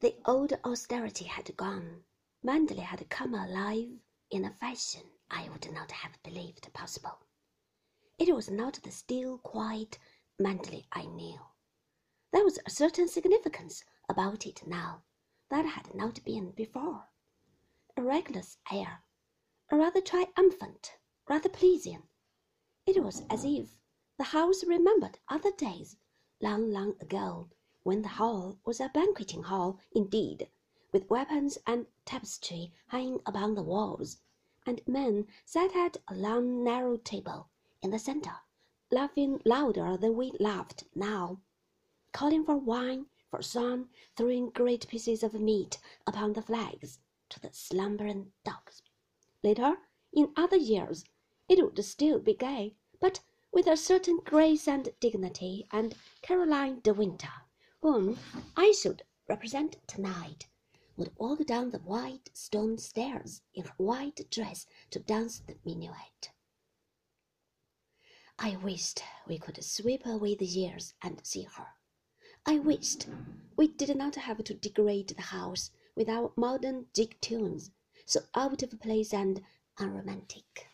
The old austerity had gone. Manderley had come alive in a fashion I would not have believed possible. It was not the still, quiet Manderley I knew. There was a certain significance about it now that had not been before. A reckless air, a rather triumphant, rather pleasing. It was as if the house remembered other days, long, long ago, when the hall was a banqueting hall indeed, with weapons and tapestry hanging upon the walls, and men sat at a long narrow table in the centre, laughing louder than we laughed now, calling for wine, for song, throwing great pieces of meat upon the flags to the slumbering dogs. Later, in other years, it would still be gay, but with a certain grace and dignity, and Caroline de Winter whom I should represent tonight, would walk down the wide stone stairs in her white dress to dance the minuet. I wished we could sweep away the years and see her. I wished we did not have to degrade the house with our modern jig tunes, so out of place and unromantic.